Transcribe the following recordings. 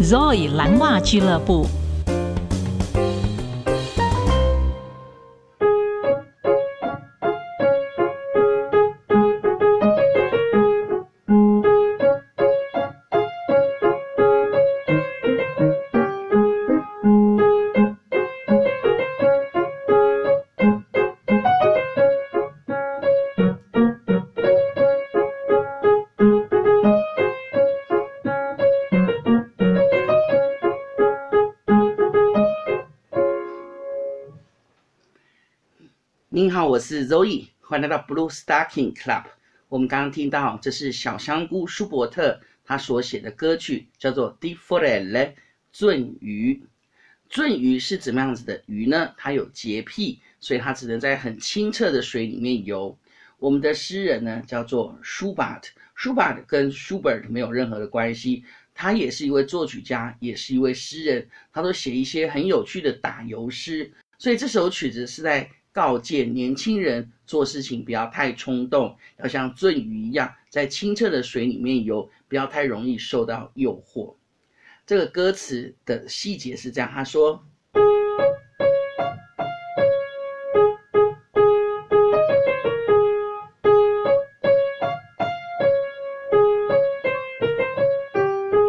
Zoe 蓝袜俱乐部。您好，我是 Zoe，欢迎来到 Blue Stocking Club。我们刚刚听到，这是小香菇舒伯特他所写的歌曲，叫做《Di Forelle》鱒鱼。鳟鱼是怎么样子的鱼呢？它有洁癖，所以它只能在很清澈的水里面游。我们的诗人呢，叫做 Schubert。Schubert 跟 Schubert 没有任何的关系，他也是一位作曲家，也是一位诗人，他都写一些很有趣的打油诗。所以这首曲子是在。告诫年轻人做事情不要太冲动，要像鱒鱼一样在清澈的水里面游，不要太容易受到诱惑。这个歌词的细节是这样，他说：“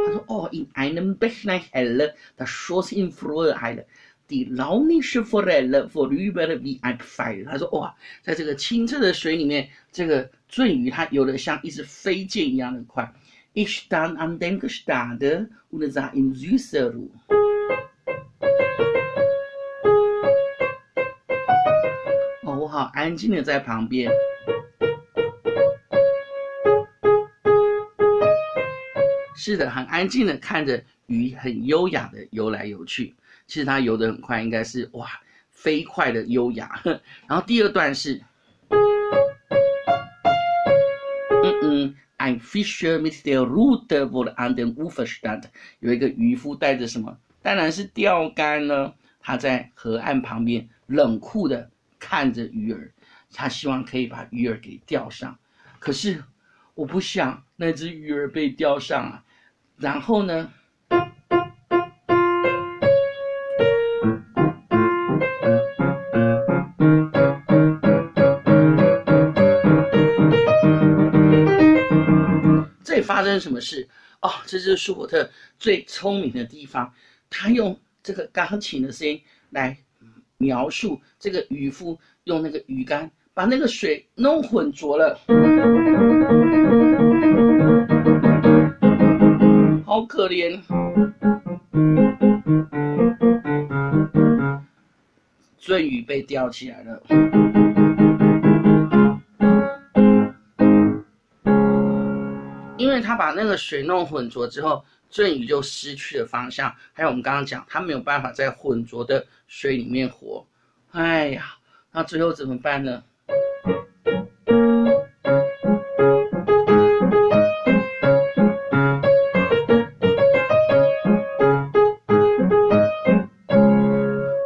他说哦，in einem Bächlein helle, das schoss in frohe Eile。” Die launische Forelle vorüber wie ein Pfeil。他说：“哇，在这个清澈的水里面，这个鳟鱼它游得像一只飞箭一样的快。Ich stand an dem Gestade und sah in süßer Ruhe。哦，我好安静的在旁边。是的，很安静的看着鱼很优雅的游来游去。”其实它游得很快，应该是哇，飞快的优雅。然后第二段是，嗯嗯，Ein Fischer mit der Rute wurde an dem Ufer stand，有一个渔夫带着什么？当然是钓竿呢。他在河岸旁边冷酷的看着鱼儿，他希望可以把鱼儿给钓上。可是我不想那只鱼儿被钓上啊。然后呢？发生什么事？哦，这就是舒伯特最聪明的地方。他用这个钢琴的声音来描述这个渔夫用那个鱼竿把那个水弄浑浊了，好可怜。鱒鱼被钓起来了。把那个水弄浑浊之后，鱒鱼就失去了方向。还有我们刚刚讲，他没有办法在浑浊的水里面活。哎呀，那最后怎么办呢？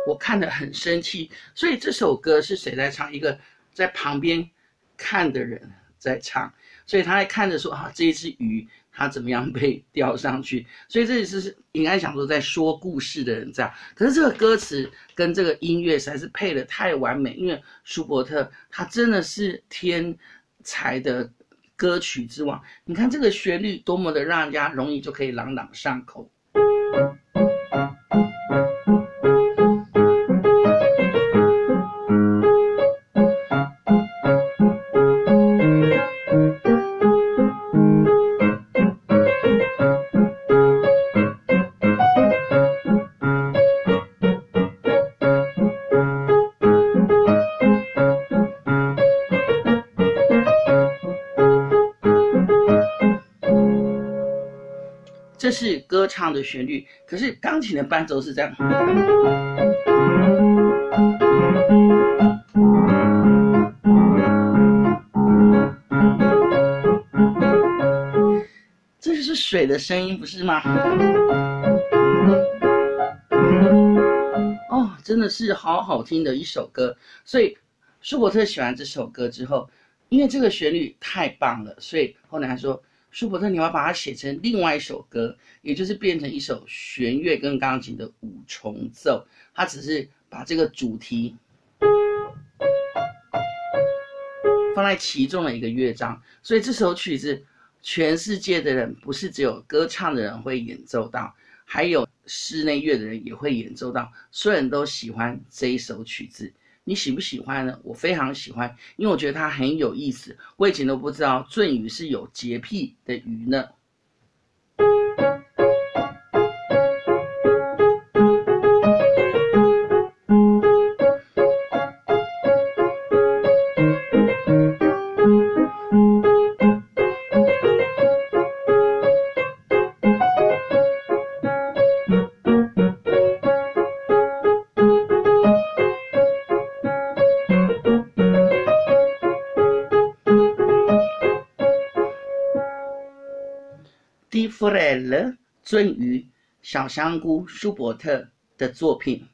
我看得很生气。所以这首歌是谁在唱？一个在旁边看的人在唱。所以他还看着说啊，这一只鱼它怎么样被钓上去？所以这也是应该想说在说故事的人这样。可是这个歌词跟这个音乐实在是配得太完美，因为舒伯特他真的是天才的歌曲之王。你看这个旋律多么的让人家容易就可以朗朗上口。这是歌唱的旋律，可是钢琴的伴奏是这样。这就是水的声音，不是吗？哦，真的是好好听的一首歌。所以舒伯特喜欢这首歌之后，因为这个旋律太棒了，所以后来他说。舒伯特你要把它写成另外一首歌，也就是变成一首弦乐跟钢琴的五重奏。它只是把这个主题放在其中的一个乐章，所以这首曲子全世界的人不是只有歌唱的人会演奏到，还有室内乐的人也会演奏到，所有人都喜欢这一首曲子。你喜不喜欢呢？我非常喜欢，因为我觉得它很有意思。我以前都不知道鳟鱼是有洁癖的鱼呢。Die Forelle，鱒鱼，小香菇，舒伯特的作品。